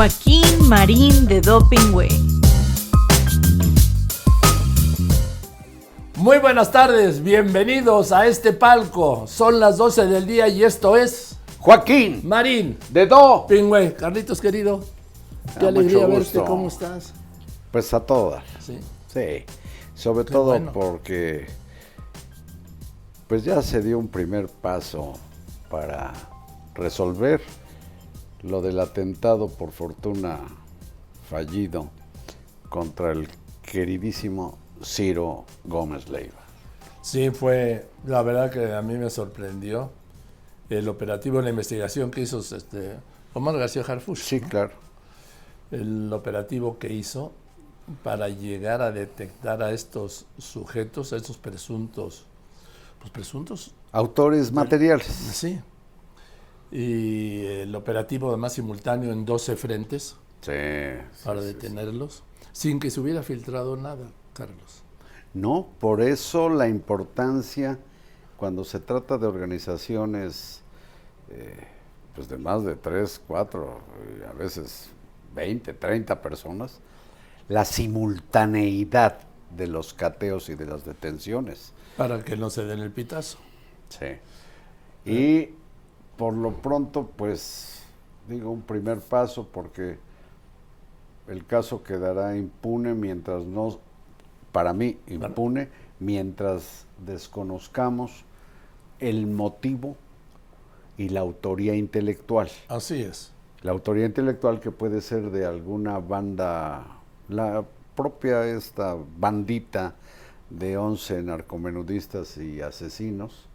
Joaquín Marín de Doping Way. Muy buenas tardes, bienvenidos a este palco. Son las 12 del día y esto es Joaquín Marín de Do. Pingüe. Carlitos querido, qué Ah, alegría mucho verte. ¿cómo estás? Pues a todas. Sí. Sí. Sobre Qué todo bueno. porque pues ya se dio un primer paso para resolver lo del atentado por fortuna fallido contra el queridísimo Ciro Gómez Leiva. Sí, fue, la verdad que a mí me sorprendió el operativo, la investigación que hizo este, Omar García Harfuch. Sí, claro. el operativo que hizo para llegar a detectar a estos sujetos, a estos presuntos, pues presuntos, Autores materiales. sí. Y el operativo además simultáneo en 12 frentes Sí. para sí, sí, detenerlos, sin que se hubiera filtrado nada, Carlos. No, por eso la importancia cuando se trata de organizaciones eh, pues de más de 3, 4, a veces 20, 30 personas, la simultaneidad de los cateos y de las detenciones. Para que no se den el pitazo. Sí. Y por lo pronto, pues, digo, un primer paso porque el caso quedará impune mientras no, para mí, impune, mientras desconozcamos el motivo y la autoría intelectual. Así es. La autoría intelectual que puede ser de alguna banda, la propia esta bandita de 11 narcomenudistas y asesinos,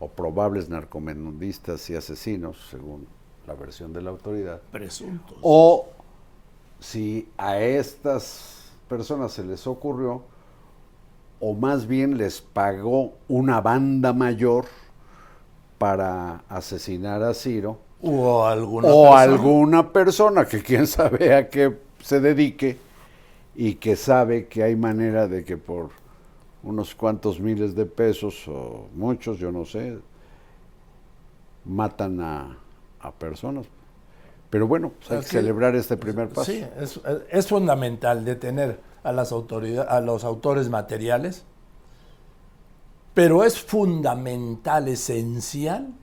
o probables narcomenudistas y asesinos, según la versión de la autoridad, Presuntos. o si a estas personas se les ocurrió, o más bien les pagó una banda mayor para asesinar a Ciro, o alguna o persona. alguna persona que quién sabe a qué se dedique y que sabe que hay manera de que por unos cuantos miles de pesos o muchos, yo no sé, matan a, a personas. Pero bueno, pues hay que Así- celebrar este primer paso. Sí, es, es fundamental detener a las autoridades, a los autores materiales, pero es fundamental, esencial,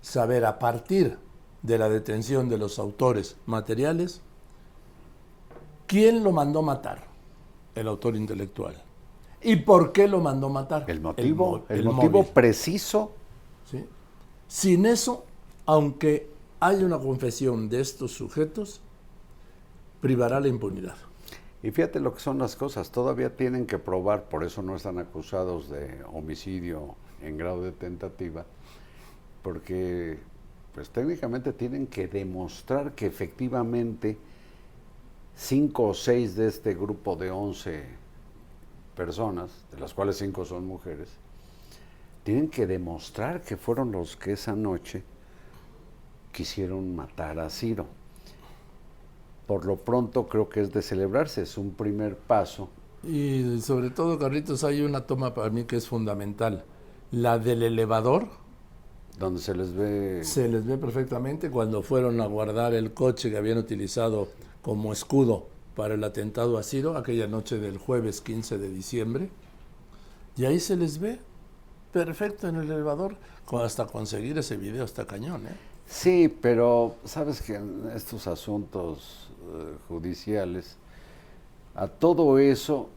saber a partir de la detención de los autores materiales quién lo mandó matar, el autor intelectual, y por qué lo mandó matar. El motivo, mo- el, motivo móvil. preciso, ¿sí? Sin eso, aunque haya una confesión de estos sujetos, privará la impunidad. y fíjate lo que son las cosas, todavía tienen que probar, por eso no están acusados de homicidio en grado de tentativa, porque pues técnicamente tienen que demostrar que efectivamente cinco o seis de este grupo de 11 personas, de las cuales cinco son mujeres, tienen que demostrar que fueron los que esa noche quisieron matar a Ciro. Por lo pronto creo que es de celebrarse, es un primer paso. Y sobre todo, Carlitos, hay una toma para mí que es fundamental. La del elevador, donde se les ve se les ve perfectamente cuando fueron a guardar el coche que habían utilizado como escudo para el atentado a Ciro, aquella noche del jueves 15 de diciembre. Y ahí se les ve perfecto en el elevador, hasta conseguir ese video está cañón, ¿eh? Sí, pero sabes que en estos asuntos eh, judiciales, a todo eso,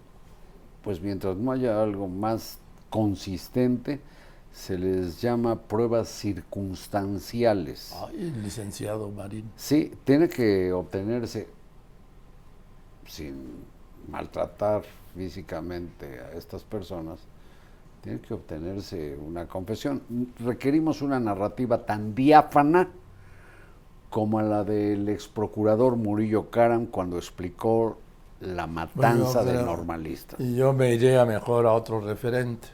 pues mientras no haya algo más consistente, se les llama pruebas circunstanciales. Ay, licenciado Marín. Sí, tiene que obtenerse sin maltratar físicamente a estas personas, tiene que obtenerse una confesión. Requerimos una narrativa tan diáfana como la del ex procurador Murillo Karam cuando explicó la matanza Bueno, de normalistas. Y yo me iría mejor a otro referente.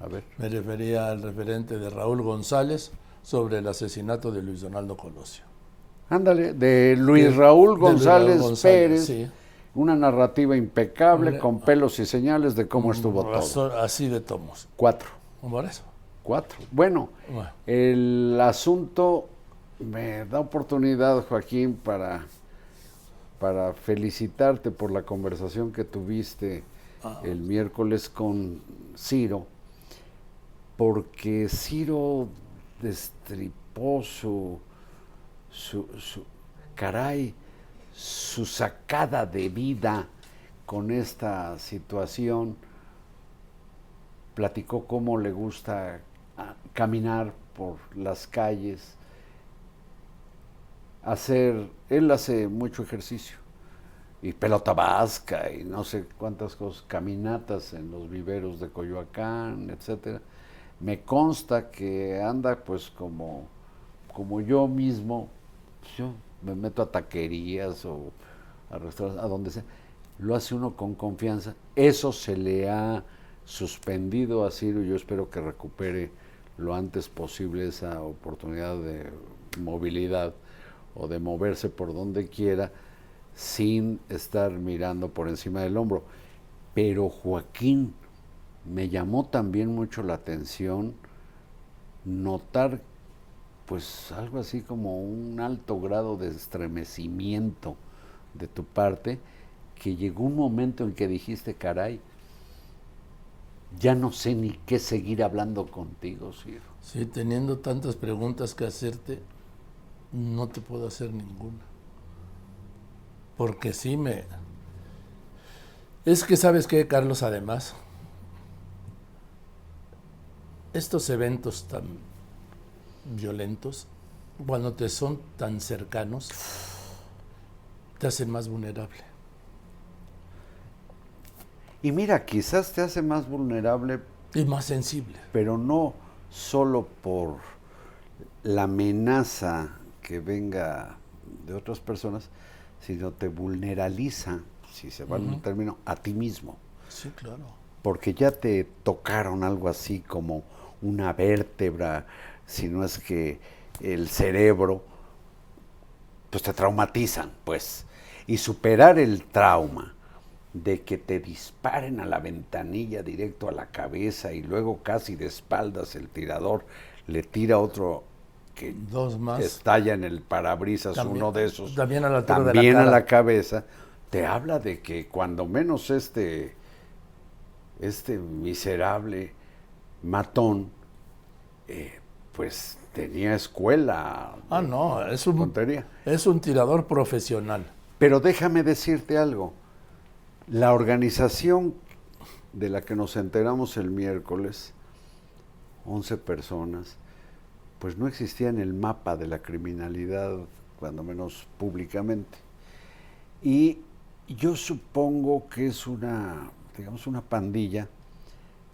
A ver. Me refería al referente de Raúl González sobre el asesinato de Luis Donaldo Colosio. Ándale, de Luis Raúl Luis González, Raúl González, Pérez, sí. Una narrativa impecable con pelos y señales de cómo estuvo todo. Así de tomos. Cuatro. Por eso. Cuatro. Bueno, Bueno. el asunto me da oportunidad, Joaquín, para para felicitarte por la conversación que tuviste Ah. el miércoles con Ciro, porque Ciro destripó su, su, su- caray, su sacada de vida con esta situación. Platicó cómo le gusta ah, caminar por las calles, hacer, él hace mucho ejercicio y pelota vasca y no sé cuántas cosas, caminatas en los viveros de Coyoacán, etcétera. Me consta que anda pues como, como yo mismo, yo me meto a taquerías o a restaurantes, a donde sea, lo hace uno con confianza. Eso se le ha suspendido a Ciro y yo espero que recupere lo antes posible esa oportunidad de movilidad o de moverse por donde quiera sin estar mirando por encima del hombro. Pero Joaquín, me llamó también mucho la atención notar pues algo así como un alto grado de estremecimiento de tu parte, que llegó un momento en que dijiste, caray, ya no sé ni qué seguir hablando contigo, Ciro. Sí, teniendo tantas preguntas que hacerte, no te puedo hacer ninguna. Porque sí me... Es que sabes qué, Carlos, además, estos eventos tan violentos, cuando te son tan cercanos, te hacen más vulnerable. Y mira, quizás te hace más vulnerable Y más sensible. pero no solo por la amenaza que venga de otras personas, sino te vulneraliza, si se vale el término, a ti mismo, Sí, claro. porque ya te tocaron algo así como una vértebra, si no es que el cerebro, pues te traumatizan, pues. Y superar el trauma de que te disparen a la ventanilla directo a la cabeza y luego casi de espaldas el tirador le tira otro que Dos más. estalla en el parabrisas, También- uno de esos, también a la altura de la también a la cabeza, te habla de que cuando menos este, este miserable matón, eh, pues tenía escuela. Ah, no, es un, Tontería. es un tirador profesional. Pero déjame decirte algo. La organización de la que nos enteramos el miércoles, 11 personas, pues no existía en el mapa de la criminalidad, cuando menos públicamente. Y yo supongo que es una, digamos, una pandilla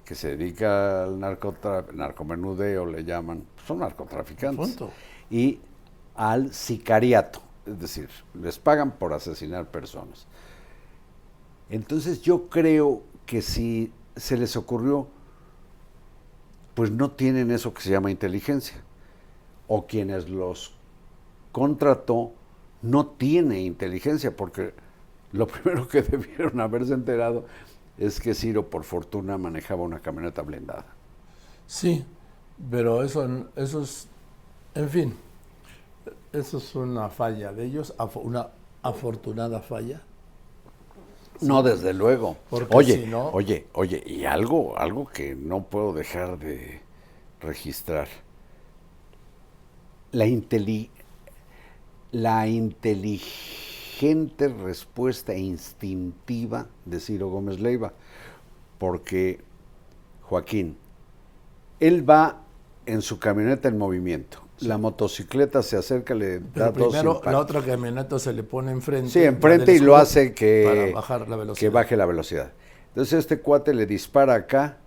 que se dedica al narcotra- narcomenudeo, le llaman, son narcotraficantes, Punto. y al sicariato, es decir, les pagan por asesinar personas. Entonces yo creo que si se les ocurrió, pues no tienen eso que se llama inteligencia. O quienes los contrató no tiene inteligencia, porque lo primero que debieron haberse enterado es que Ciro, por fortuna, manejaba una camioneta blindada. Sí, pero eso, eso es, en fin, eso es una falla de ellos, una afortunada falla. No, desde luego. Porque Oye, si no- oye, oye, y algo, algo que no puedo dejar de registrar. La, inteli- la inteligente respuesta instintiva de Ciro Gómez Leiva. Porque, Joaquín, él va en su camioneta en movimiento. La motocicleta se acerca, le da Pero dos primero la otra camioneta se le pone enfrente. Sí, enfrente y lo hace que, para bajar la velocidad. que baje la velocidad. Entonces este cuate le dispara acá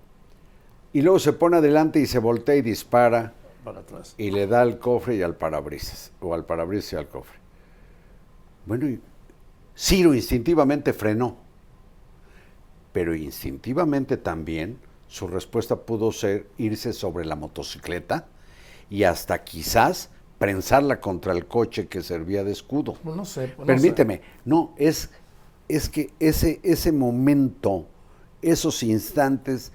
y luego se pone adelante y se voltea y dispara para atrás. y le da al cofre y al parabrisas, o al parabrisas y al cofre. Bueno, y Ciro instintivamente frenó, pero instintivamente también su respuesta pudo ser irse sobre la motocicleta y hasta quizás prensarla contra el coche que servía de escudo. Pues no sé. pues no Permíteme, no, es, es que ese, ese momento, esos instantes,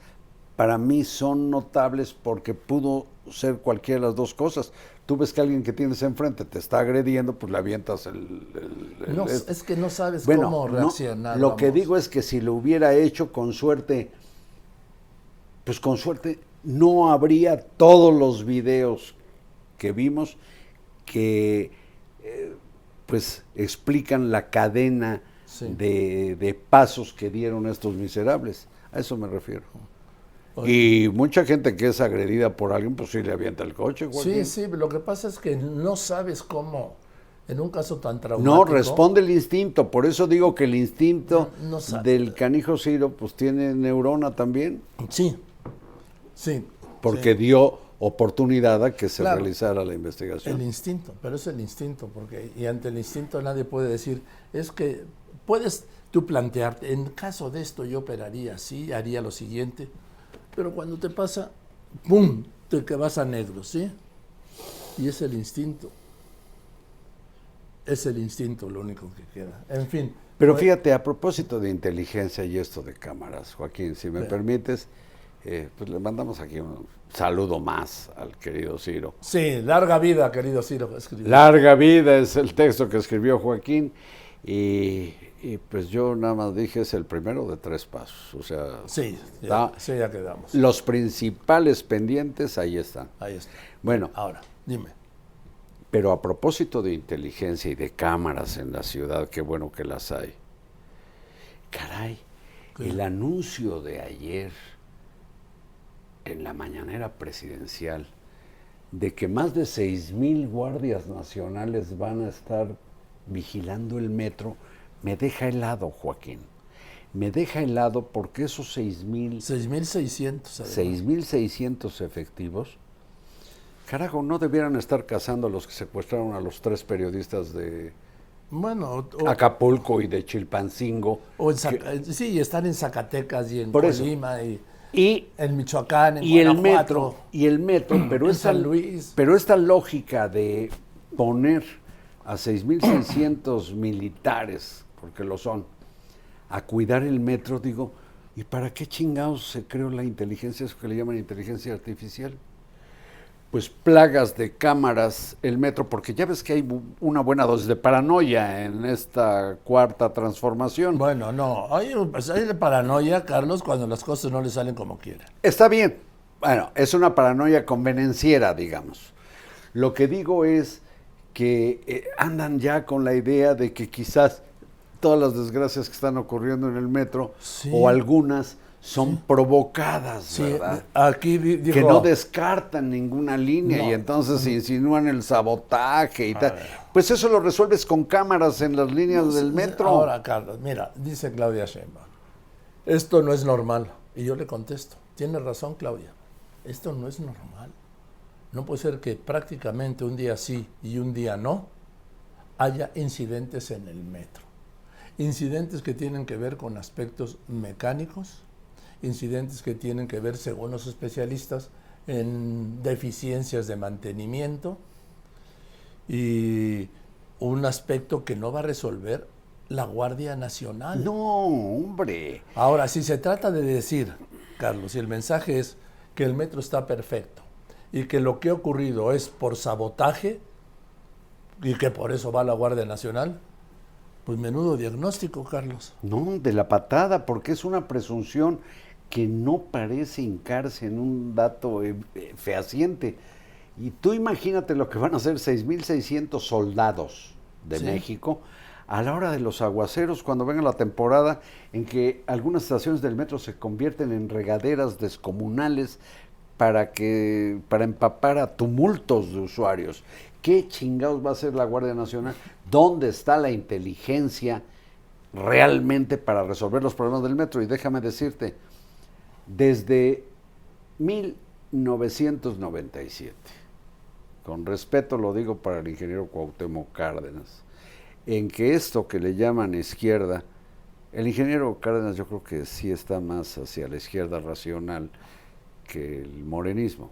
para mí son notables porque pudo ser cualquiera de las dos cosas. Tú ves que alguien que tienes enfrente te está agrediendo, pues le avientas el... el- el- No, es- es que no sabes Bueno, cómo no, reaccionar. lo que digo es que si lo hubiera hecho con suerte, pues con suerte no habría todos los videos que vimos que eh, pues explican la cadena Sí. de, de pasos que dieron estos miserables. A eso me refiero. Y mucha gente que es agredida por alguien, pues sí le avienta el coche. Sí, Joaquín. sí, lo que pasa es que no sabes cómo, en un caso tan traumático. No, responde el instinto. Por eso digo que el instinto No- no sabe. del canijo Ciro, pues tiene neurona también, Sí, sí. porque sí. dio oportunidad a que se Claro. realizara la El investigación. instinto, pero es el instinto, porque y ante el instinto nadie puede decir, es que puedes tú plantearte, en caso de esto yo operaría así, haría lo siguiente, pero cuando te pasa, ¡pum!, te que vas a negro, ¿sí? Y es el instinto. Es el instinto lo único que queda. En fin. Pero fíjate, a propósito de inteligencia y esto de cámaras, Joaquín, si me permites, eh, pues le mandamos aquí un saludo más al querido Ciro. Sí, larga vida, querido Ciro. escribió. Larga vida es el texto que escribió Joaquín y, y pues yo nada más dije es el primero de tres pasos. O sea, Sí, ya, sí, ya quedamos. los principales pendientes ahí están. Ahí está. Bueno, Ahora, dime. pero a propósito de inteligencia y de cámaras en la ciudad, qué bueno que las hay. Caray, ¿Qué? el anuncio de ayer en la mañanera presidencial de que más de seis mil guardias nacionales van a estar vigilando el metro, me deja helado, Joaquín. Me deja helado porque esos seis mil 6.600. además. 6.600 efectivos. Carajo, no debieran estar cazando a los que secuestraron a los tres periodistas de Bueno, o, Acapulco y de Chilpancingo. o en sí, están en Zacatecas y en Por eso. Colima y Y, en Michoacán, en y el metro, y el metro, pero en esta, San Luis. pero esta lógica de poner a 6.600 militares, porque lo son, a cuidar el metro, digo, ¿y para qué chingados se creó la inteligencia, eso que le llaman inteligencia artificial? Pues plagas de cámaras el metro, porque ya ves que hay una buena dosis de paranoia en esta cuarta transformación. Bueno, no, hay, pues hay de paranoia, Carlos, cuando las cosas no le salen como quieren. Está bien. Bueno, es una paranoia convenenciera, digamos. Lo que digo es que eh, andan ya con la idea de que quizás todas las desgracias que están ocurriendo en el metro, Sí. o algunas, son provocadas, Sí, ¿verdad? aquí dijo... que no descartan ninguna línea No. y entonces insinúan el sabotaje y A tal. ver. Pues eso lo resuelves con cámaras en las líneas del metro. Ahora, Carlos, mira, dice Claudia Sheinbaum, esto no es normal. Y yo le contesto, tiene razón Claudia, esto no es normal. No puede ser que prácticamente un día sí y un día no haya incidentes en el metro. Incidentes que tienen que ver con aspectos mecánicos, incidentes que tienen que ver, según los especialistas, en deficiencias de mantenimiento y un aspecto que no va a resolver la Guardia Nacional. No, hombre. Ahora, si se trata de decir, Carlos, y el mensaje es que el metro está perfecto y que lo que ha ocurrido es por sabotaje y que por eso va la Guardia Nacional, pues menudo diagnóstico, Carlos. No, de la patada, porque es una presunción que no parece hincarse en un dato eh, eh, fehaciente. Y tú imagínate lo que van a hacer 6.600 soldados de Sí. México a la hora de los aguaceros, cuando venga la temporada en que algunas estaciones del metro se convierten en regaderas descomunales para que para empapar a tumultos de usuarios. ¿Qué chingados va a hacer la Guardia Nacional? ¿Dónde está la inteligencia realmente para resolver los problemas del metro? Y déjame decirte, desde 1997, con respeto lo digo para el ingeniero Cuauhtémoc Cárdenas, en que esto que le llaman izquierda, el ingeniero Cárdenas yo creo que sí está más hacia la izquierda racional que el morenismo,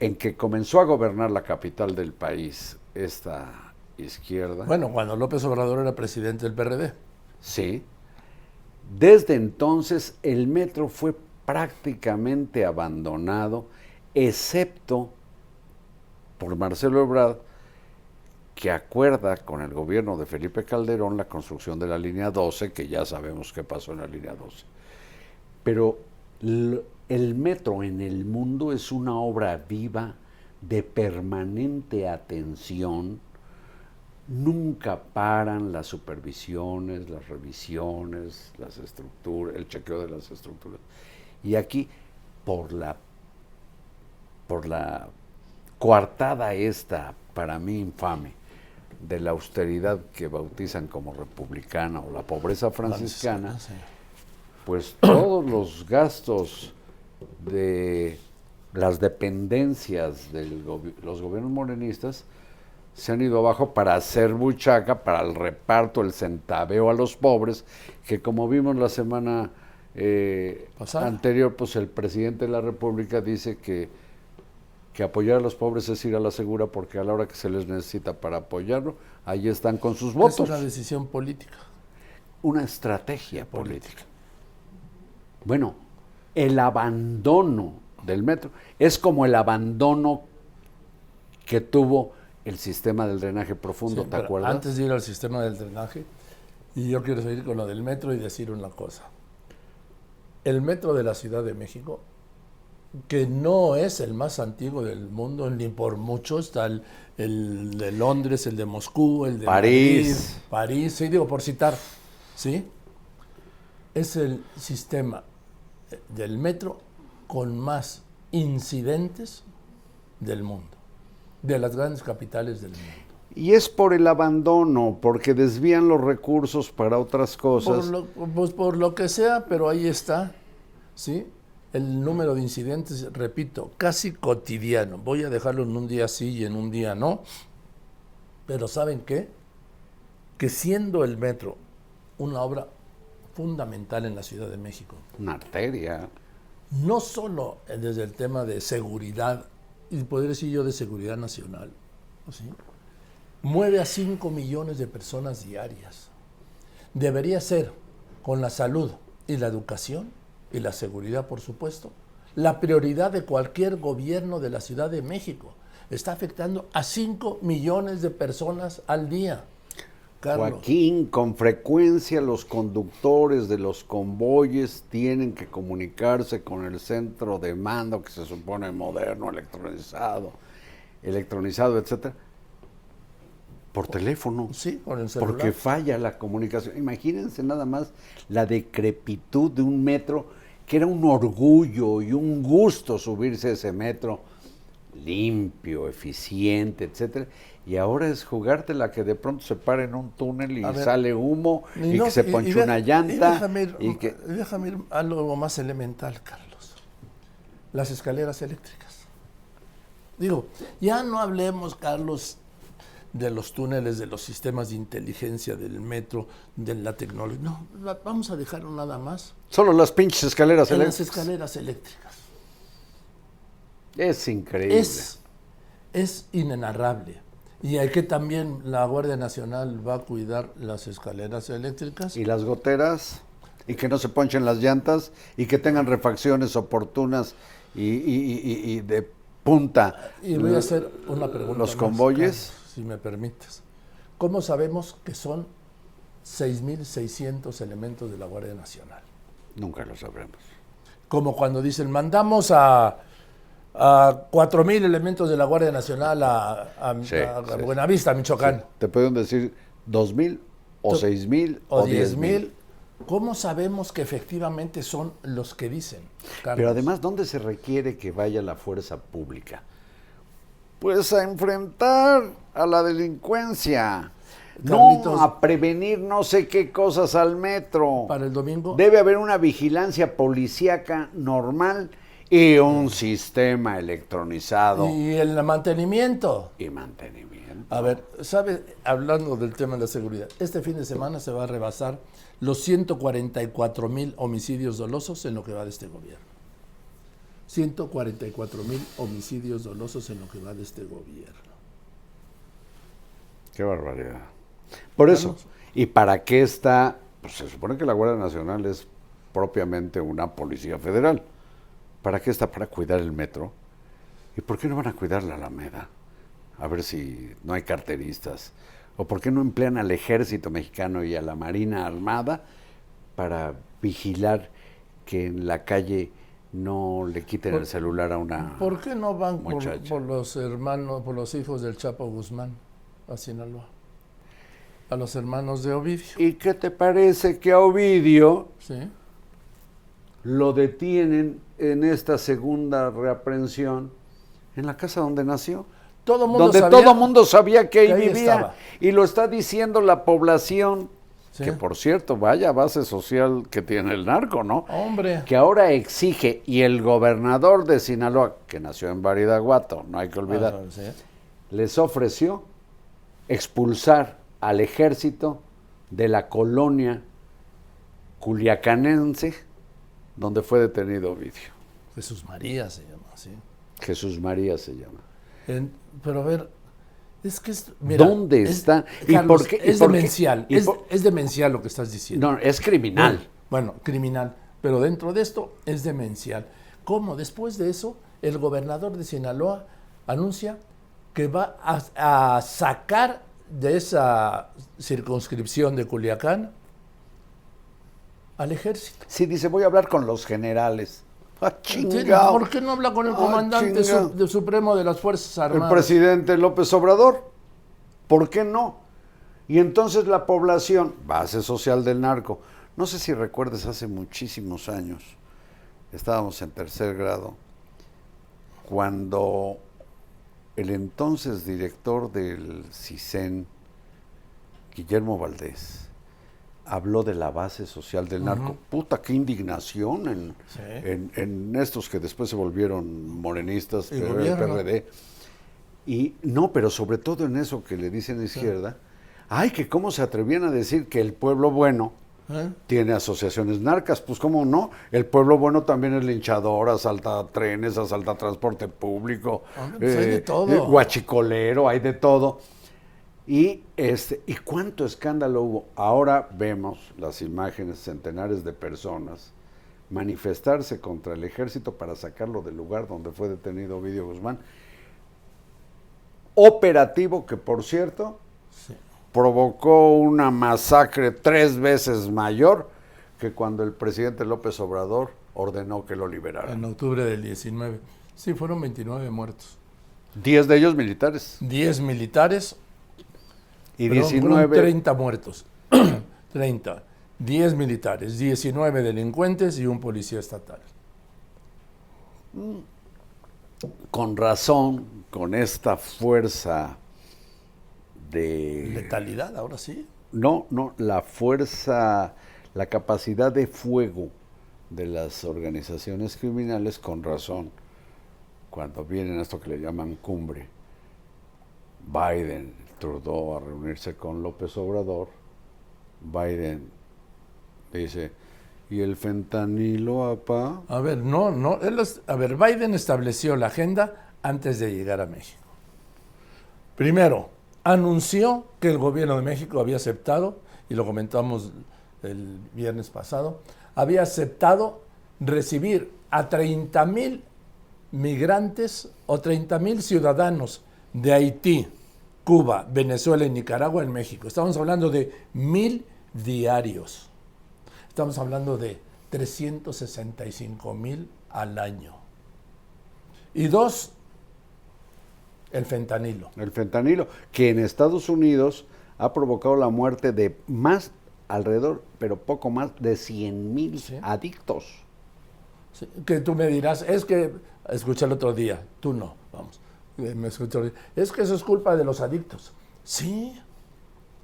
en que comenzó a gobernar la capital del país esta izquierda. Bueno, cuando López Obrador era presidente del PRD. Sí. Desde entonces el metro fue prácticamente abandonado, excepto por Marcelo Ebrard, que acuerda con el gobierno de Felipe Calderón la construcción de la línea 12, que ya sabemos qué pasó en la línea 12. Pero el metro en el mundo es una obra viva de permanente atención. Nunca paran las supervisiones, las revisiones, las estructuras, el chequeo de las estructuras. Y aquí, por la, por la coartada esta, para mí infame, de la austeridad que bautizan como republicana o la pobreza franciscana, pues todos los gastos de las dependencias de los gobiernos morenistas se han ido abajo para hacer buchaca, para el reparto, el centaveo a los pobres, que como vimos la semana eh, anterior, pues el presidente de la República dice que, que apoyar a los pobres es ir a la segura porque a la hora que se les necesita para apoyarlo, ahí están con sus votos. Es una decisión política. Una estrategia política. Bueno, el abandono del metro es como el abandono que tuvo el sistema del drenaje profundo, ¿te acuerdas? Antes de ir al sistema del drenaje, y yo quiero seguir con lo del metro y decir una cosa. El metro de la Ciudad de México, que no es el más antiguo del mundo, ni por mucho, está el, de Londres, el de Moscú, el de París. París, sí, digo por citar, ¿sí? Es el sistema del metro con más incidentes del mundo, de las grandes capitales del mundo. Y es por el abandono, porque desvían los recursos para otras cosas. Por lo, pues por lo que sea, pero ahí está, ¿sí? El número de incidentes, repito, casi cotidiano. Voy a dejarlo en un día sí y en un día no. Pero ¿saben qué? Que siendo el metro una obra fundamental en la Ciudad de México. Una arteria. No solo desde el tema de seguridad, y podría decir yo de seguridad nacional, ¿sí? mueve a 5 millones de personas diarias. Debería ser, con la salud y la educación, y la seguridad, por supuesto, la prioridad de cualquier gobierno de la Ciudad de México. Está afectando a 5 millones de personas al día. Joaquín, con frecuencia los conductores de los convoyes tienen que comunicarse con el centro de mando que se supone moderno, electronizado, electronizado, etcétera, por teléfono. Sí, con el celular. Porque falla la comunicación. Imagínense nada más la decrepitud de un metro, que era un orgullo y un gusto subirse a ese metro limpio, eficiente, etcétera y ahora es jugártela que de pronto se para en un túnel y sale humo y, que se ponche una llanta. Y déjame, ir, a algo más elemental, Carlos. Las escaleras eléctricas. Digo, ya no hablemos, Carlos, de los túneles, de los sistemas de inteligencia del metro, de la tecnología. No, vamos a dejarlo nada más. Solo las pinches escaleras eléctricas. Las escaleras eléctricas. Es increíble. Es, es inenarrable. Y hay que también la Guardia Nacional va a cuidar las escaleras eléctricas. Y las goteras, y que no se ponchen las llantas, y que tengan refacciones oportunas y, de punta. Y voy a hacer una pregunta. Los convoyes. si me permites. ¿Cómo sabemos que son 6.600 elementos de la Guardia Nacional? Nunca lo sabremos. Como cuando dicen, mandamos a a 4.000 elementos de la Guardia Nacional a, Buenavista, Michoacán. Te pueden decir 2.000 o 6.000 o 10.000. ¿Cómo sabemos que efectivamente son los que dicen? Pero además, ¿dónde se requiere que vaya la fuerza pública? Pues a enfrentar a la delincuencia. no a prevenir no sé qué cosas al metro. Para el domingo. Debe haber una vigilancia policíaca normal y un sistema electronizado. Y el mantenimiento. Y mantenimiento. A ver, ¿sabe? Hablando del tema de la seguridad, este fin de semana se va a rebasar los 144 mil homicidios dolosos en lo que va de este gobierno. 144 mil homicidios dolosos en lo que va de este gobierno. Qué barbaridad. Por eso, ¿y para qué está? Pues se supone que la Guardia Nacional es propiamente una policía federal. ¿Para qué está? Para cuidar el metro. ¿Y por qué no van a cuidar la Alameda? a ver si no hay carteristas. ¿O por qué no emplean al ejército mexicano y a la Marina Armada para vigilar que en la calle no le quiten el celular a una ¿Por qué no van por, los hermanos, por los hijos del Chapo Guzmán a Sinaloa? A los hermanos de Ovidio. ¿Y qué te parece que a Ovidio ¿Sí? Lo detienen en esta segunda reaprensión en la casa donde nació? Todo mundo donde sabía- todo mundo sabía que ahí que ahí vivía. estaba. Y lo está diciendo la población. Sí. Que por cierto, vaya base social que tiene el narco, ¿no? Hombre, Que ahora exige, y el gobernador de Sinaloa, que nació en Baridaguato, no hay que olvidar, Ah, sí. les ofreció expulsar al ejército de la colonia culiacanense donde fue detenido Ovidio. Jesús María se llama así. Jesús María se llama. En- pero a ver, es que es. mira, ¿Dónde es- está? ¿Y Carlos, por qué- y es qué? demencial. ¿Y Es, por- es demencial lo que estás diciendo. No, es criminal. Bueno, criminal. Pero dentro de esto es demencial. ¿Cómo? Después de eso, el gobernador de Sinaloa anuncia que va a, a sacar de esa circunscripción de Culiacán al ejército. Sí, dice, voy a hablar con los generales. Ah, chingao. ¿Por qué no habla con el Ah, comandante chingao. su- de supremo de las Fuerzas El Armadas? presidente López Obrador. ¿Por qué no? Y entonces la población, base social del narco, no sé si recuerdes hace muchísimos años, estábamos en tercer grado, cuando el entonces director del CISEN, Guillermo Valdés, habló de la base social del narco. Puta, qué indignación en, Sí. en, en estos que después se volvieron morenistas, PRD, gobierno. PRD. Y no, pero sobre todo en eso que le dicen a izquierda, ay, que cómo se atrevían a decir que el pueblo bueno ¿Eh? tiene asociaciones narcas, pues cómo no, el pueblo bueno también es linchador, asalta trenes, asalta transporte público, Hombre, pues hay de todo. eh, guachicolero, hay de todo. Y este, ¿y cuánto escándalo hubo? Ahora vemos las imágenes, centenares de personas manifestarse contra el ejército para sacarlo del lugar donde fue detenido Ovidio Guzmán. Operativo que, por cierto, Sí. provocó una masacre tres veces mayor que cuando el presidente López Obrador ordenó que lo liberaran. En octubre del 19. Sí, fueron 29 muertos. Diez de ellos militares 10 militares y Perdón, fueron 19 30 muertos. 30. 10 militares, 19 delincuentes y un policía estatal. con razón, con esta fuerza de... Letalidad, ahora sí. No, no, la fuerza, la capacidad de fuego de las organizaciones criminales, con razón, cuando vienen a esto que le llaman cumbre, Biden, Trudeau a reunirse con López Obrador, Biden dice, ¿y el fentanilo, apá? A ver, no, no. él a ver, Biden estableció la agenda antes de llegar a México. Primero, anunció que el gobierno de México había aceptado, y lo comentamos el viernes pasado, había aceptado recibir a 30 mil migrantes o 30 mil ciudadanos de Haití, Cuba, Venezuela y Nicaragua en México. Estamos hablando de mil diarios. Estamos hablando de 365 mil al año. Y dos, el fentanilo. El fentanilo, que en Estados Unidos ha provocado la muerte de más, alrededor, pero poco más, de 100 mil Sí. adictos. Sí, Que tú me dirás, es que, escuché el otro día, tú no, vamos, me día, es que eso es culpa de los adictos. Sí,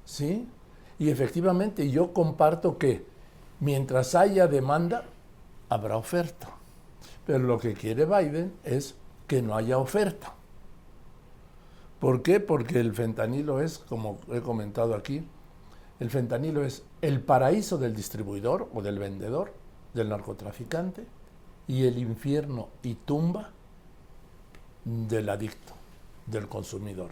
sí, y efectivamente yo comparto que mientras haya demanda, habrá oferta. Pero lo que quiere Biden es que no haya oferta. ¿Por qué? Porque el fentanilo es, como he comentado aquí, el fentanilo es el paraíso del distribuidor o del vendedor, del narcotraficante, y el infierno y tumba del adicto, del consumidor.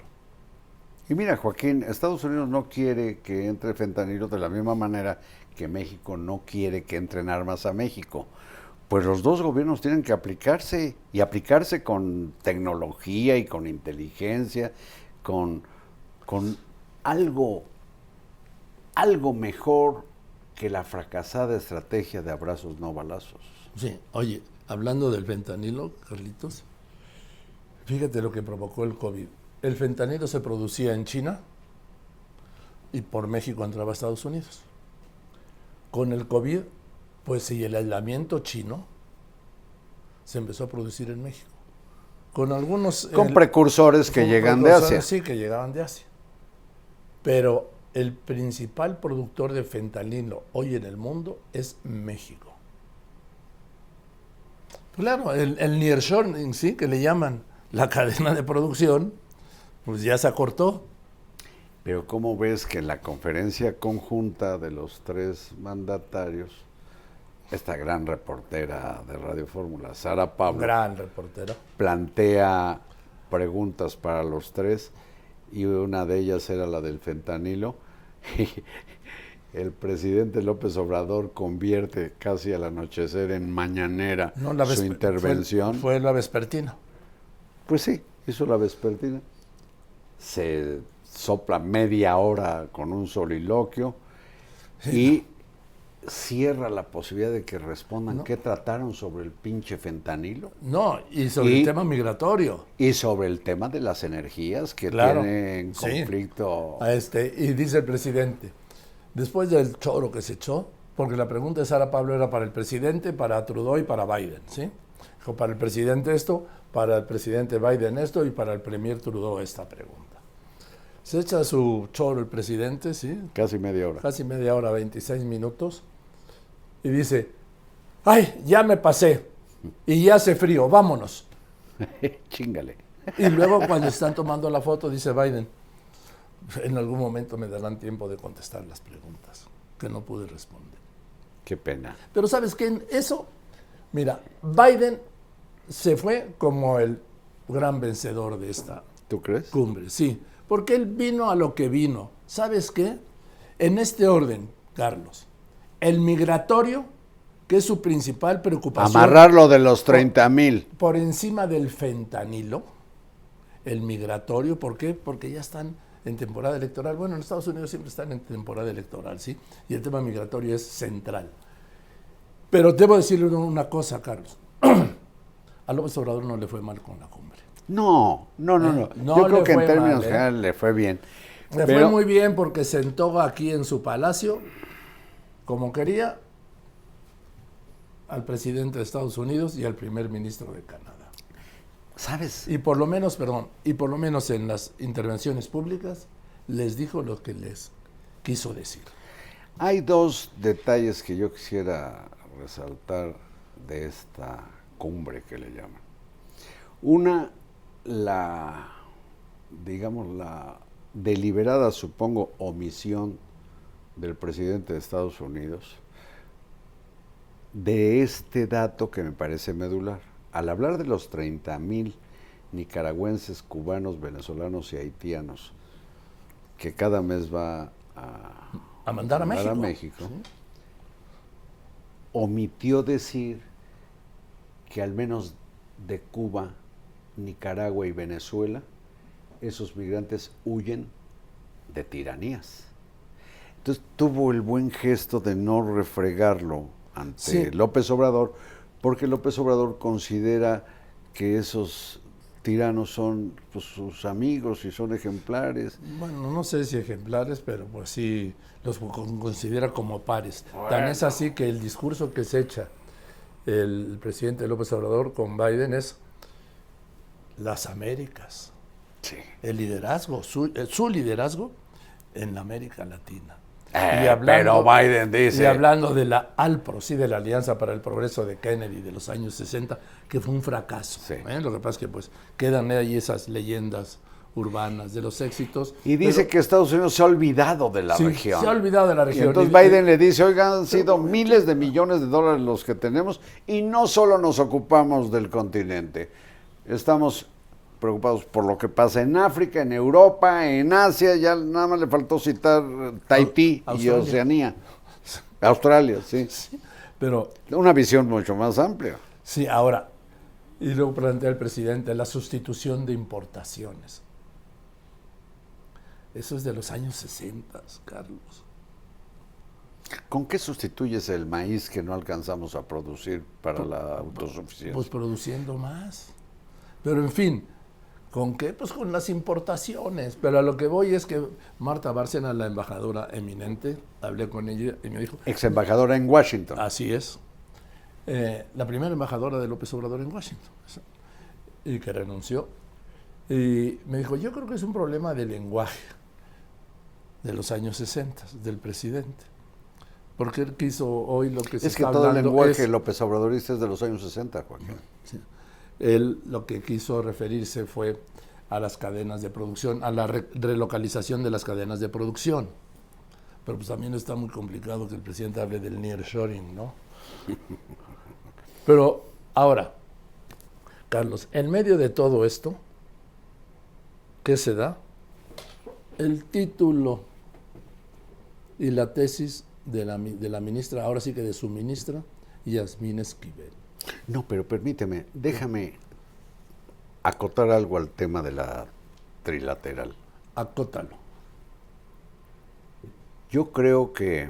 Y mira, Joaquín, Estados Unidos no quiere que entre fentanilo de la misma manera que México no quiere que entren armas a México. Pues los dos gobiernos tienen que aplicarse y aplicarse con tecnología y con inteligencia, con, con algo, algo mejor que la fracasada estrategia de abrazos no balazos. Sí, oye, hablando del fentanilo, Carlitos, fíjate lo que provocó el COVID. El fentanilo se producía en China y por México entraba a Estados Unidos. Con el COVID, pues y el aislamiento chino, se empezó a producir en México. Con algunos... Con el- precursores que llegan de Asia. Sí, que llegaban de Asia. Pero el principal productor de fentanilo hoy en el mundo es México. Claro, el, el nearshoring, sí, que le llaman la cadena de producción, pues ya se acortó. Pero ¿cómo ves que en la conferencia conjunta de los tres mandatarios, esta gran reportera de Radio Fórmula, Sara Pablo, Gran plantea preguntas para los tres y una de ellas era la del fentanilo. Y el presidente López Obrador convierte casi al anochecer en mañanera No, la su intervención. Fue, fue la vespertina. Pues sí, hizo la vespertina. Se sopla media hora con un soliloquio y cierra la posibilidad de que respondan No. qué trataron sobre el pinche fentanilo No, y sobre Y- el tema migratorio. y sobre el tema de las energías que Claro, tienen sí. conflicto. A este, y dice el presidente, después del choro que se echó, porque la pregunta de Sara Pablo era para el presidente, para Trudeau y para Biden, ¿sí? Dijo, para el presidente esto, para el presidente Biden esto y para el premier Trudeau esta pregunta. Se echa su choro el presidente, ¿sí? Casi media hora. Casi media hora, 26 minutos, y dice, ay, ya me pasé, y ya hace frío, vámonos. Chingale. Y luego cuando están tomando la foto, dice Biden, en algún momento me darán tiempo de contestar las preguntas que no pude responder. Qué pena. Pero sabes que eso, mira, Biden se fue como el gran vencedor de esta ¿Tú crees? cumbre, sí, porque él vino a lo que vino. ¿Sabes qué? En este orden, Carlos, el migratorio, que es su principal preocupación Amarrarlo de los 30 mil. por encima del fentanilo, el migratorio, ¿por qué? Porque ya están en temporada electoral. Bueno, en Estados Unidos siempre están en temporada electoral, ¿sí? Y el tema migratorio es central. Pero debo decirle una cosa, Carlos. A López Obrador no le fue mal con la cumbre. No, no, no, no. Eh, no Yo creo que en términos mal, ¿eh? generales le fue bien. Le Pero- fue muy bien porque sentó aquí en su palacio, como quería, al presidente de Estados Unidos y al primer ministro de Canadá. ¿Sabes? Y por lo menos, perdón, y por lo menos en las intervenciones públicas les dijo lo que les quiso decir. Hay dos detalles que yo quisiera resaltar de esta cumbre que le llaman. Una, la, digamos, la deliberada, supongo, omisión del presidente de Estados Unidos de este dato que me parece medular. Al hablar de los 30 mil nicaragüenses, cubanos, venezolanos y haitianos que cada mes va a, A mandar a México. omitió decir que al menos de Cuba, Nicaragua y Venezuela, esos migrantes huyen de tiranías. Entonces tuvo el buen gesto de no refregarlo ante Sí. López Obrador, porque López Obrador considera que esos tiranos son pues, sus amigos y son ejemplares. Bueno, no sé si ejemplares, pero pues sí los con- considera como pares. Tan es así que el discurso que se echa el presidente López Obrador con Biden es las Américas, Sí. el liderazgo, su, eh, su liderazgo en la América Latina. Eh, pero Biden dice- Y hablando de la ALPRO, sí, de la Alianza para el Progreso de Kennedy de los años 60, que fue un fracaso. Sí. ¿eh? Lo que pasa es que pues quedan ahí esas leyendas urbanas de los éxitos. Y dice pero- que Estados Unidos se ha olvidado de la Sí, región. se ha olvidado de la Y región. entonces Y- Biden le dice, oigan, han sido miles de millones de dólares los que tenemos y no solo nos ocupamos del continente. Estamos preocupados por lo que pasa en África, en Europa, en Asia, ya nada más le faltó citar Tahití y. Oceanía. Australia, sí. Pero Una visión mucho más amplia. sí, ahora, y luego plantea el presidente la sustitución de importaciones. Eso es de los años 60, Carlos. ¿Con qué sustituyes el maíz que no alcanzamos a producir para la autosuficiencia? Pues produciendo más. Pero en fin, ¿con qué? Pues con las importaciones. Pero a lo que voy es que Marta Bárcena, la embajadora eminente, hablé con ella y me dijo... Ex embajadora en Washington. Así es. Eh, la primera embajadora de López Obrador en Washington. Y que renunció. Y me dijo, yo creo que es un problema de lenguaje de los años 60, del presidente. Porque él quiso hoy lo que se es que está todo el lenguaje es- López Obradorista es de los años 60, Joaquín. Sí. Él lo que quiso referirse fue a las cadenas de producción, a la re- relocalización de las cadenas de producción. Pero pues también está muy complicado que el presidente hable del nearshoring, ¿no? Pero ahora, Carlos, en medio de todo esto, ¿qué se da? El título y la tesis de la, de la ministra, ahora sí que de su ministra, Yasmín Esquivel. No, pero permíteme, déjame acotar algo al tema de la trilateral. Acótalo. Yo creo que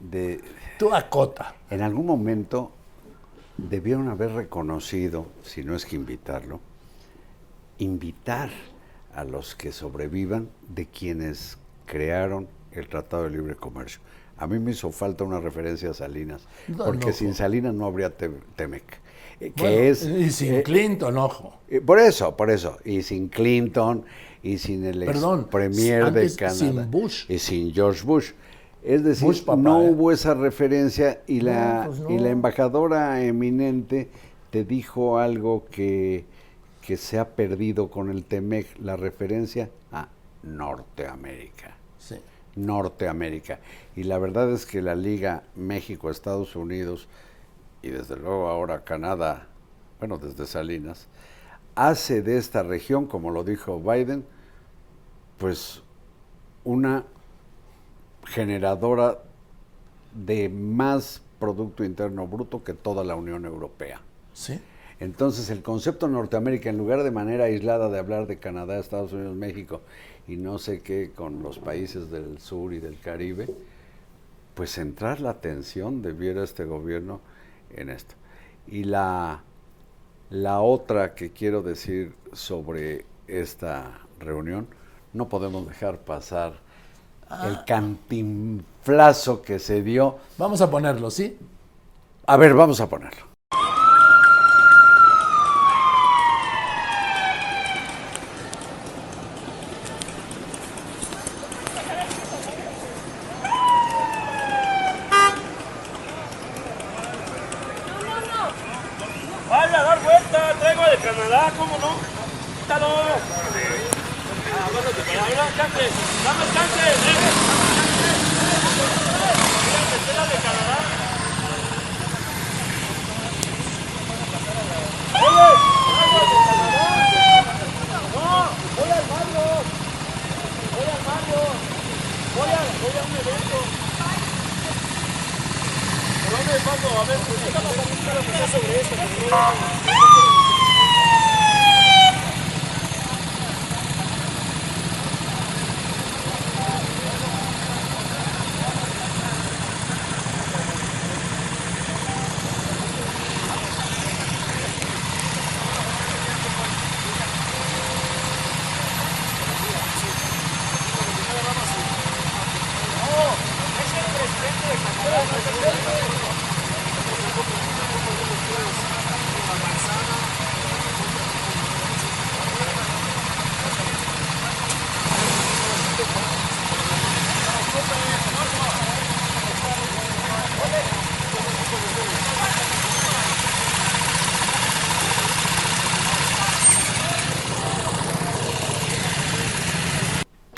de, Tú acota. en algún momento debieron haber reconocido, si no es que invitarlo, invitar a los que sobrevivan de quienes crearon el Tratado de Libre Comercio. A mí me hizo falta una referencia a Salinas, No, porque sin. Salinas no habría Te- Temec. eh, que Bueno, es y sin eh, Clinton, ojo. eh, por eso, por eso. Y sin Clinton, y sin el ex Perdón, premier antes de Canadá. sin Bush. Y sin George Bush. Es decir, Bush papá, no hubo esa referencia y la, pues no. y la embajadora eminente te dijo algo que, que se ha perdido con el TEMEC, la referencia a Norteamérica. Sí. Norteamérica. Y la verdad es que la Liga México-Estados Unidos y desde luego ahora Canadá, bueno, desde Salinas, hace de esta región, como lo dijo Biden, pues una generadora de más Producto Interno Bruto que toda la Unión Europea. Sí. Entonces el concepto Norteamérica, en lugar de manera aislada de hablar de Canadá, Estados Unidos, México y no sé qué con los países del sur y del Caribe, pues centrar la atención debiera este gobierno en esto. Y la, la otra que quiero decir sobre esta reunión, no podemos dejar pasar el cantinflazo que se dio. Vamos a ponerlo, ¿sí? A ver, vamos a ponerlo.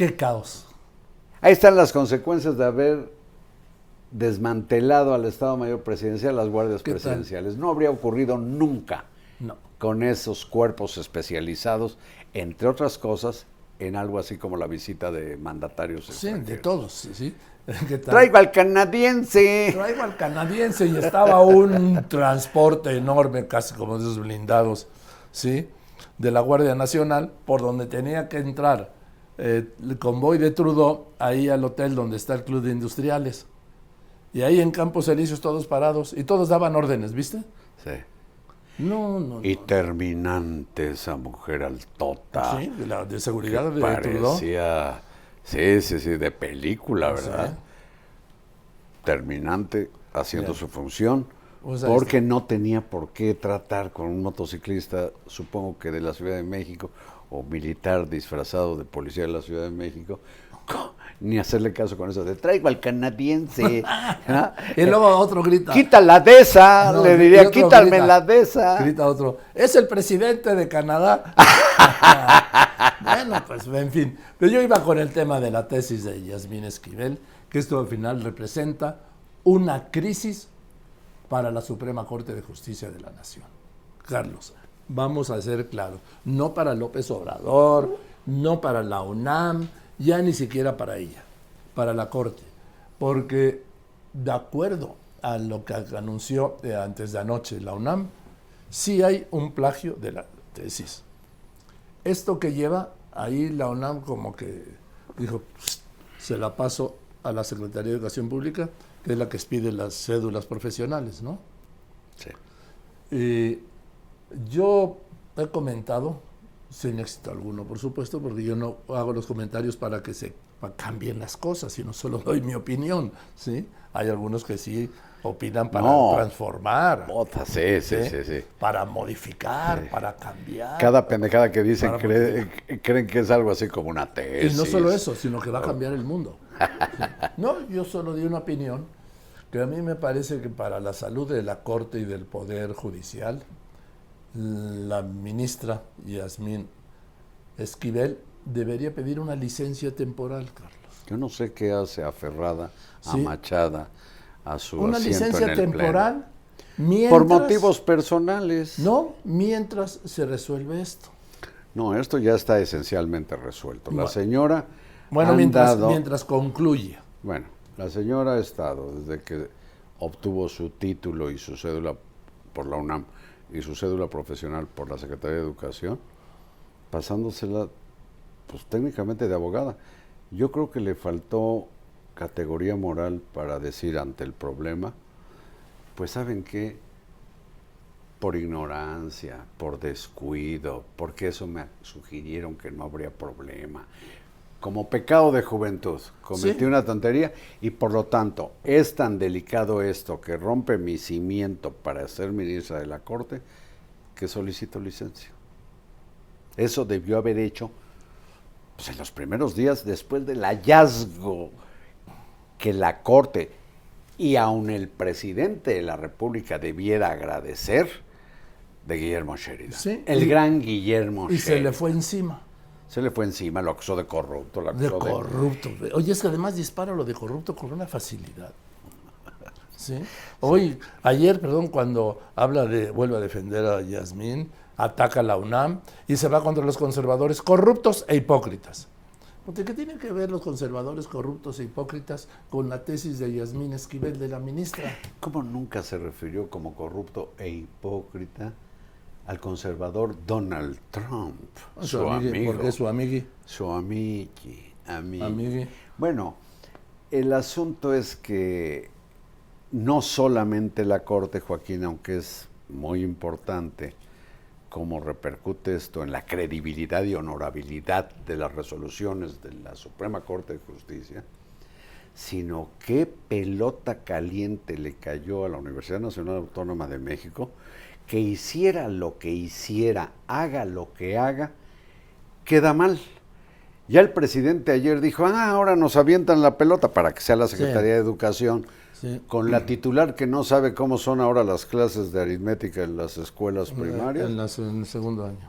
Qué caos. Ahí están las consecuencias de haber desmantelado al Estado Mayor Presidencial, las guardias presidenciales. No habría ocurrido nunca No. con esos cuerpos especializados, entre otras cosas, en algo así como la visita de mandatarios Sí, de todos. Traigo al canadiense. Traigo al canadiense y estaba un transporte enorme, casi como esos blindados, ¿sí? De la Guardia Nacional, por donde tenía que entrar eh, el convoy de Trudeau ahí al hotel donde está el club de industriales. Y ahí en Campos Elíseos todos parados y todos daban órdenes, ¿viste? Sí. No, no, Y no. terminante esa mujer altota. Sí, de, la, de seguridad de Trudeau. parecía, sí, sí, sí, de película, Sí. ¿verdad? Terminante haciendo su función, Pues porque no tenía por qué tratar con un motociclista, supongo que de la Ciudad de México, o militar disfrazado de policía de la Ciudad de México, co- ni hacerle caso con eso de traigo al canadiense. ¿no? Y luego otro grita. Quítala de esa, No, le diría, quítame grita, la de esa. Grita otro, es el presidente de Canadá. bueno, pues en fin. Pero yo iba con el tema de la tesis de Yasmín Esquivel, que esto al final representa una crisis para la Suprema Corte de Justicia de la Nación. Carlos, vamos a ser claros, no para López Obrador, no para la UNAM, ya ni siquiera para ella, para la Corte. Porque de acuerdo a lo que anunció eh, antes de anoche la UNAM, sí hay un plagio de la tesis. Esto que lleva ahí la UNAM como que dijo, "Psst, se la paso a la Secretaría de Educación Pública, que es la que expide las cédulas profesionales, ¿no? Sí. Y yo he comentado, sin éxito alguno, por supuesto, porque yo no hago los comentarios para que se cambien las cosas, sino solo doy mi opinión, ¿sí? Hay algunos que sí opinan para No. transformar, sí, sí, ¿sí? sí, para modificar, para cambiar. Cada pendejada que dicen cree- creen que es algo así como una Y tesis. no solo eso, sino que va a cambiar el mundo. Sí. No, yo solo di una opinión que a mí me parece que para la salud de la Corte y del Poder Judicial, la ministra Yasmín Esquivel debería pedir una licencia temporal, Carlos. Yo no sé qué hace aferrada, Sí. amachada a su Una asiento licencia en el pleno. temporal mientras... Por motivos personales. No, mientras se resuelve esto. No, esto ya está esencialmente resuelto. La señora Bueno, mientras, mientras concluye. Bueno, la señora ha estado desde que obtuvo su título y su cédula por la UNAM y su cédula profesional por la Secretaría de Educación, pasándosela, pues técnicamente de abogada. Yo creo que le faltó categoría moral para decir ante el problema, pues saben qué, por ignorancia, por descuido, porque eso me sugirieron que no habría problema. Como pecado de juventud, cometí Sí. una tontería y por lo tanto es tan delicado esto que rompe mi cimiento para ser ministra de la Corte que solicito licencia. Eso debió haber hecho pues, en los primeros días después del hallazgo que la Corte y aun el presidente de la República debiera agradecer de Guillermo Sheridan. Sí, el y- gran Guillermo Y se Sheridan. le fue encima. Se le fue encima, lo acusó de corrupto, lo De acusó de... corrupto. Oye, es que además dispara lo de corrupto con una facilidad. ¿Sí? Hoy, ayer, perdón, cuando habla de, vuelve a defender a Yasmín, ataca a la UNAM y se va contra los conservadores corruptos e hipócritas. Porque, ¿Qué tienen que ver los conservadores corruptos e hipócritas con la tesis de Yasmín Esquivel de la ministra? ¿Cómo nunca se refirió como corrupto e hipócrita al conservador Donald Trump? Su, amigui, amigo. Porque es su amigui. Su amigui, amigui. Amigui. Bueno, el asunto es que no solamente la Corte, Joaquín, aunque es muy importante cómo repercute esto en la credibilidad y honorabilidad de las resoluciones de la Suprema Corte de Justicia, sino qué pelota caliente le cayó a la Universidad Nacional Autónoma de México que hiciera lo que hiciera, haga lo que haga, queda mal. Ya el presidente ayer dijo, ah, ahora nos avientan la pelota para que sea la Secretaría de Educación, Sí. con la titular que no sabe cómo son ahora las clases de aritmética en las escuelas primarias, En, las- en el segundo año.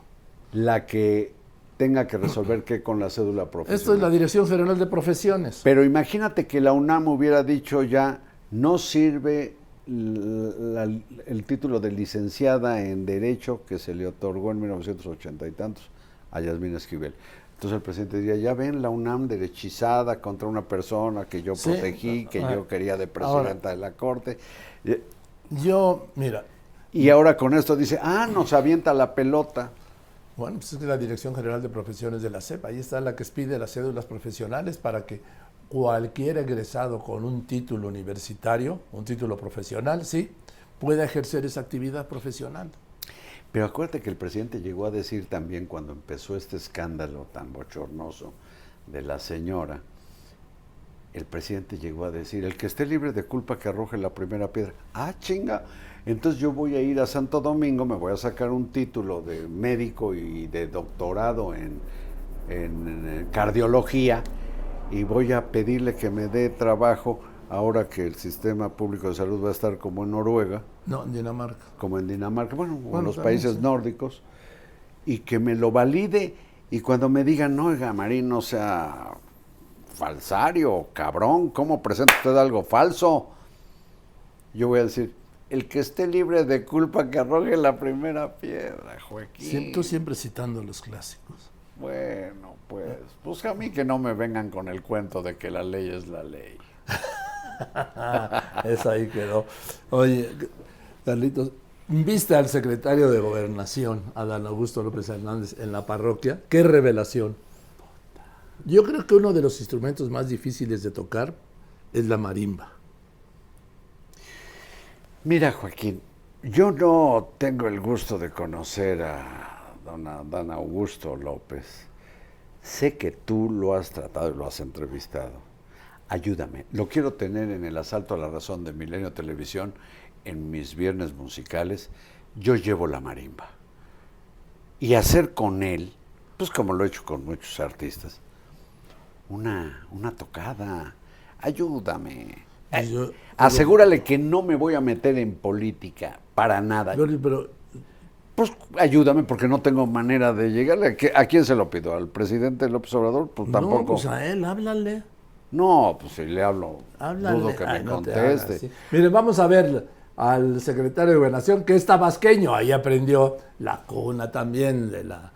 la que tenga que resolver qué con la cédula profesional. Esto es la Dirección General de Profesiones. Pero imagínate que la UNAM hubiera dicho ya, no sirve la- el título de licenciada en Derecho que se le otorgó en 1980 y tantos a Yasmín Esquivel. Entonces el presidente diría, ya ven la UNAM derechizada contra una persona que yo Sí. protegí, que Ah, yo quería de ahora. presidenta de la Corte. Yo, mira, Y ahora con esto dice, ah, nos avienta la pelota. Bueno, pues es la Dirección General de Profesiones de la SEP. Ahí está la que expide las cédulas profesionales para que cualquier egresado con un título universitario, un título profesional, sí, pueda ejercer esa actividad profesional. Pero acuérdate que el presidente llegó a decir también cuando empezó este escándalo tan bochornoso de la señora, el presidente llegó a decir, el que esté libre de culpa que arroje la primera piedra. Ah, chinga. Entonces yo voy a ir a Santo Domingo, me voy a sacar un título de médico y de doctorado en, en cardiología y voy a pedirle que me dé trabajo ahora que el sistema público de salud va a estar como en Noruega. No, en Dinamarca. Como en Dinamarca, bueno, en los países nórdicos, y que me lo valide y cuando me digan, no, oiga, Marín, no sea falsario, cabrón, ¿cómo presenta usted algo falso? Yo voy a decir, el que esté libre de culpa que arroje la primera piedra, Joaquín. tú siempre citando los clásicos. Bueno, pues, pues a mí que no me vengan con el cuento de que la ley es la ley. Esa ahí quedó. Oye, Carlitos, viste al secretario de Gobernación, Adán Augusto López Hernández, en la parroquia. ¡Qué revelación! Yo creo que uno de los instrumentos más difíciles de tocar es la marimba. Mira, Joaquín, yo no tengo el gusto de conocer a don Adán Augusto López. Sé que tú lo has tratado y lo has entrevistado ayúdame. Lo quiero tener en el asalto a la razón de Milenio Televisión, en mis viernes musicales. Yo llevo la marimba. Y hacer con él, pues como lo he hecho con muchos artistas, una, una tocada. Ayúdame. Eh, asegúrale que no me voy a meter en política para nada. Pero, pues ayúdame porque no tengo manera de llegarle. ¿A quién se lo pido? ¿Al presidente López Obrador? Pues tampoco. No, pues a él, háblale. No, pues si le hablo, dudo que me conteste. Mire, vamos a ver al secretario de Gobernación, que es tabasqueño, ahí aprendió la cuna también de la,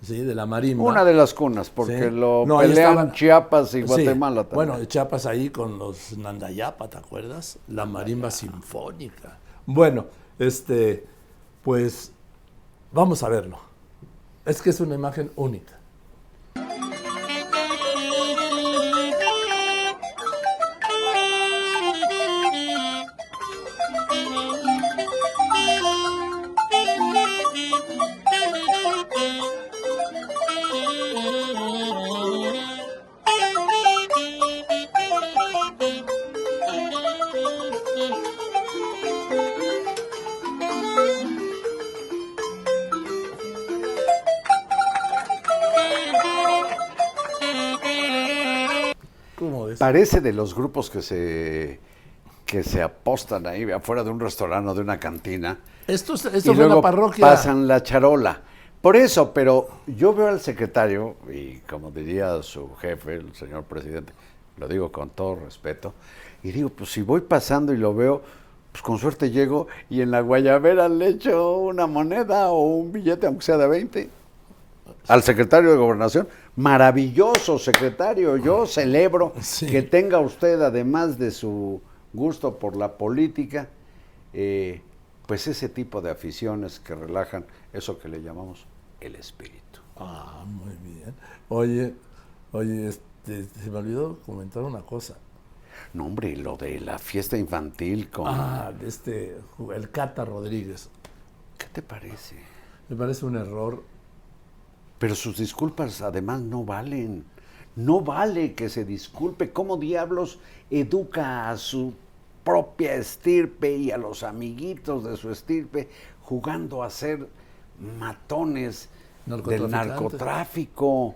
sí, de la marimba. Una de las cunas, porque lo pelean Chiapas y Guatemala también. Bueno, Chiapas ahí con los Nandayapa, ¿te acuerdas? La marimba sinfónica. Bueno, este, pues vamos a verlo. Es que es una imagen única. Parece de los grupos que se que se apostan ahí afuera de un restaurante o de una cantina. Esto, esto fue la parroquia. Pasan la charola. Por eso, pero yo veo al secretario, y como diría su jefe, el señor presidente, lo digo con todo respeto, y digo, pues si voy pasando y lo veo, pues con suerte llego y en la guayabera le echo una moneda o un billete, aunque sea de 20, al secretario de gobernación. Maravilloso secretario, yo celebro que tenga usted, además de su gusto por la política, eh, pues ese tipo de aficiones que relajan eso que le llamamos el espíritu. Ah, muy bien. Oye, oye, este, se me olvidó comentar una cosa. No, hombre, lo de la fiesta infantil con... Ah, este, el Cata Rodríguez. ¿Qué te parece? Me parece un error. Pero sus disculpas además no valen. No vale que se disculpe. ¿Cómo diablos educa a su propia estirpe y a los amiguitos de su estirpe jugando a ser matones del narcotráfico?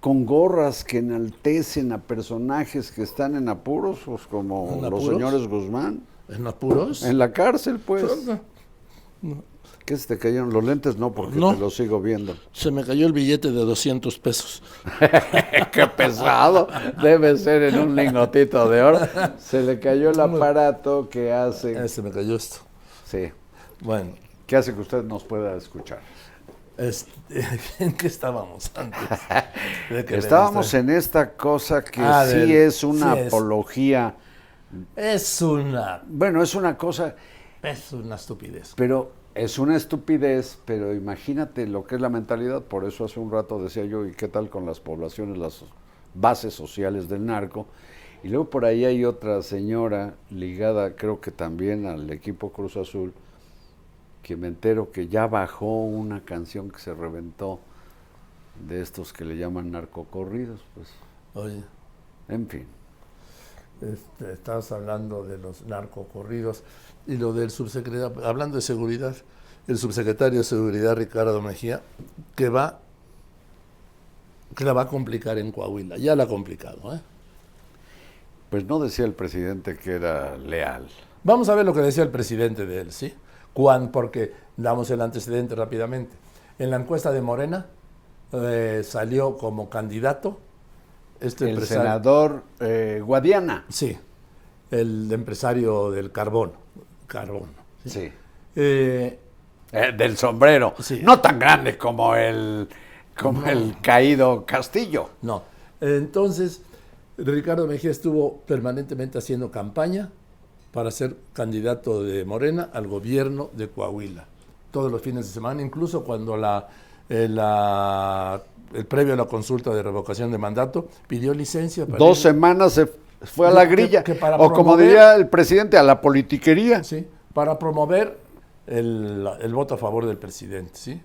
con gorras que enaltecen a personajes que están en apuros, pues como los señores Guzmán. ¿En apuros? En la cárcel, pues. ¿Qué se te cayeron los lentes? No, porque te los sigo viendo. Se me cayó el billete de 200 pesos. Qué pesado. Debe ser en un lingotito de oro. Se le cayó el aparato que hace... Eh, se me cayó esto. Sí. Bueno. ¿Qué hace que usted nos pueda escuchar? Este, ¿En qué estábamos antes? estábamos en esta cosa que ah, sí es una apología. Es una... Bueno, es una cosa... Es una estupidez. Pero Es una estupidez, pero imagínate lo que es la mentalidad. Por eso hace un rato decía yo, ¿y qué tal con las poblaciones, las bases sociales del narco? Y luego por ahí hay otra señora ligada, creo que también al equipo Cruz Azul, que me entero que ya bajó una canción que se reventó de estos que le llaman narcocorridos, pues, Oye, en fin. Este, estabas hablando de los narcocorridos y lo del subsecretario, hablando de seguridad, el subsecretario de Seguridad Ricardo Mejía, que va, que la va a complicar en Coahuila, ya la ha complicado, ¿eh? Pues no decía el presidente que era leal. Vamos a ver lo que decía el presidente de él, ¿sí? Cuán, porque damos el antecedente rápidamente. En la encuesta de Morena eh, salió como candidato este el empresario. senador eh, Guadiana. Sí, el empresario del carbón. Carbón. Sí. Eh, Eh, del sombrero. Sí. No tan grande como el, como el caído Castillo. no. Entonces, Ricardo Mejía estuvo permanentemente haciendo campaña para ser candidato de Morena al gobierno de Coahuila. Todos los fines de semana, incluso cuando la, eh, la- el previo a la consulta de revocación de mandato pidió licencia. para Dos ir- semanas se fue a la grilla. que para o como diría el presidente, a la politiquería. ¿sí? para promover el, el voto a favor del presidente, ¿sí?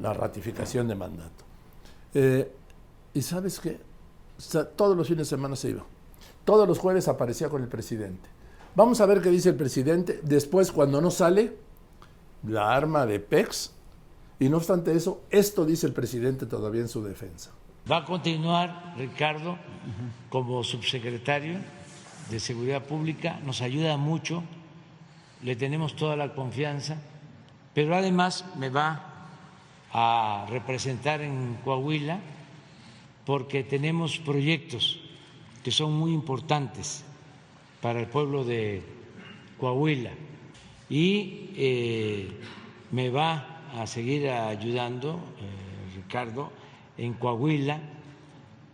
la ratificación de mandato. Eh, y sabes qué, O sea, todos los fines de semana se iba. Todos los jueves aparecía con el presidente. Vamos a ver qué dice el presidente. Después, cuando no sale, la arma de PEX. Y no obstante eso, esto dice el presidente todavía en su defensa. Va a continuar Ricardo como subsecretario de Seguridad Pública, nos ayuda mucho, le tenemos toda la confianza, pero además me va a representar en Coahuila porque tenemos proyectos que son muy importantes para el pueblo de Coahuila y eh, me va a seguir ayudando eh, Ricardo en Coahuila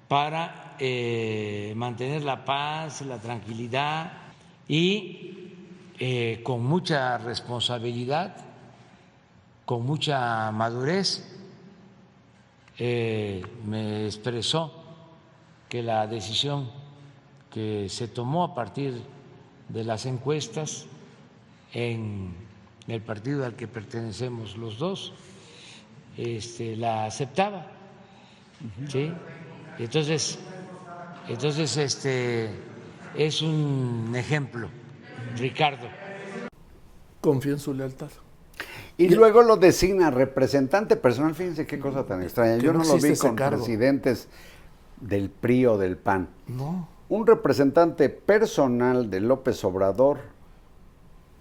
para eh, mantener la paz, la tranquilidad y eh, con mucha responsabilidad, con mucha madurez, me expresó que la decisión que se tomó a partir de las encuestas en el partido al que pertenecemos los dos, este, la aceptaba. ¿sí? Entonces, entonces este, es un ejemplo, Ricardo. Confío en su lealtad. Y luego lo designa representante personal. Fíjense qué cosa tan extraña. Yo no no, lo vi con cargo. presidentes del PRI o del PAN. No. Un representante personal de López Obrador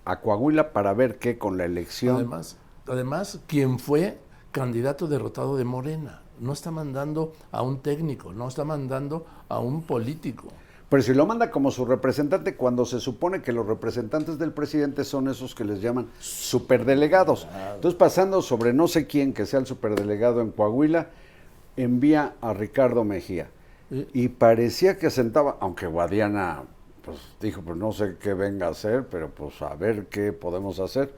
a Coahuila para ver qué con la elección. Además, además, quien fue candidato derrotado de Morena, no está mandando a un técnico, no está mandando a un político. Pero si lo manda como su representante, cuando se supone que los representantes del presidente son esos que les llaman superdelegados. Entonces, pasando sobre no sé quién que sea el superdelegado en Coahuila, envía a Ricardo Mejía. Sí. Y parecía que sentaba, aunque Guadiana pues dijo, pues no sé qué venga a hacer, pero pues a ver qué podemos hacer.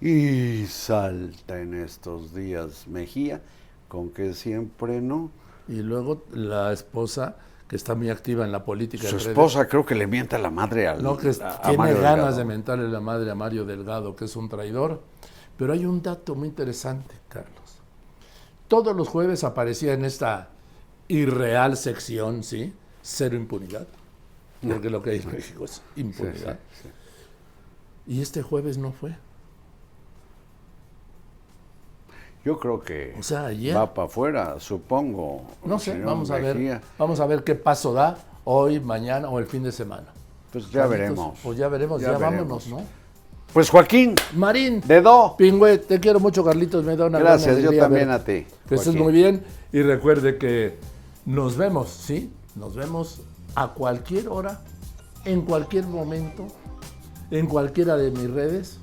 Y salta en estos días Mejía, con que siempre no. Y luego la esposa, que está muy activa en la política. Su esposa creo que le mienta la madre al No, que a- tiene ganas Delgado. de mentarle la madre a Mario Delgado, que es un traidor. Pero hay un dato muy interesante, Carlos. Todos los jueves aparecía en esta irreal sección, ¿sí? Cero impunidad. Porque lo que hay en México es Sí, sí, impunidad. sí. Y este jueves no fue. Yo creo que O sea, ayer- va para afuera, supongo. No sé, vamos a ver. Vamos a ver qué paso da hoy, mañana o el fin de semana. Pues ya veremos. Pues ya veremos, Ya ya, veremos. vámonos, ¿no? Pues Joaquín, Marín, dedo. Pingüe, te quiero mucho, Carlitos. Me da una Gracias, yo también verte. a ti. Que estés muy bien y recuerde que nos vemos, ¿sí? Nos vemos a cualquier hora, en cualquier momento, en cualquiera de mis redes,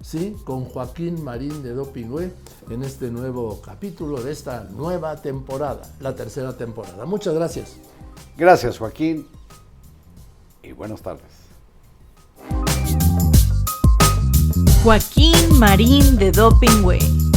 ¿sí? Con Joaquín Marín de Dopingüe en este nuevo capítulo de esta nueva temporada, la tercera temporada. Muchas gracias. Gracias, Joaquín. Y buenas tardes. Joaquín Marín de Dopingway.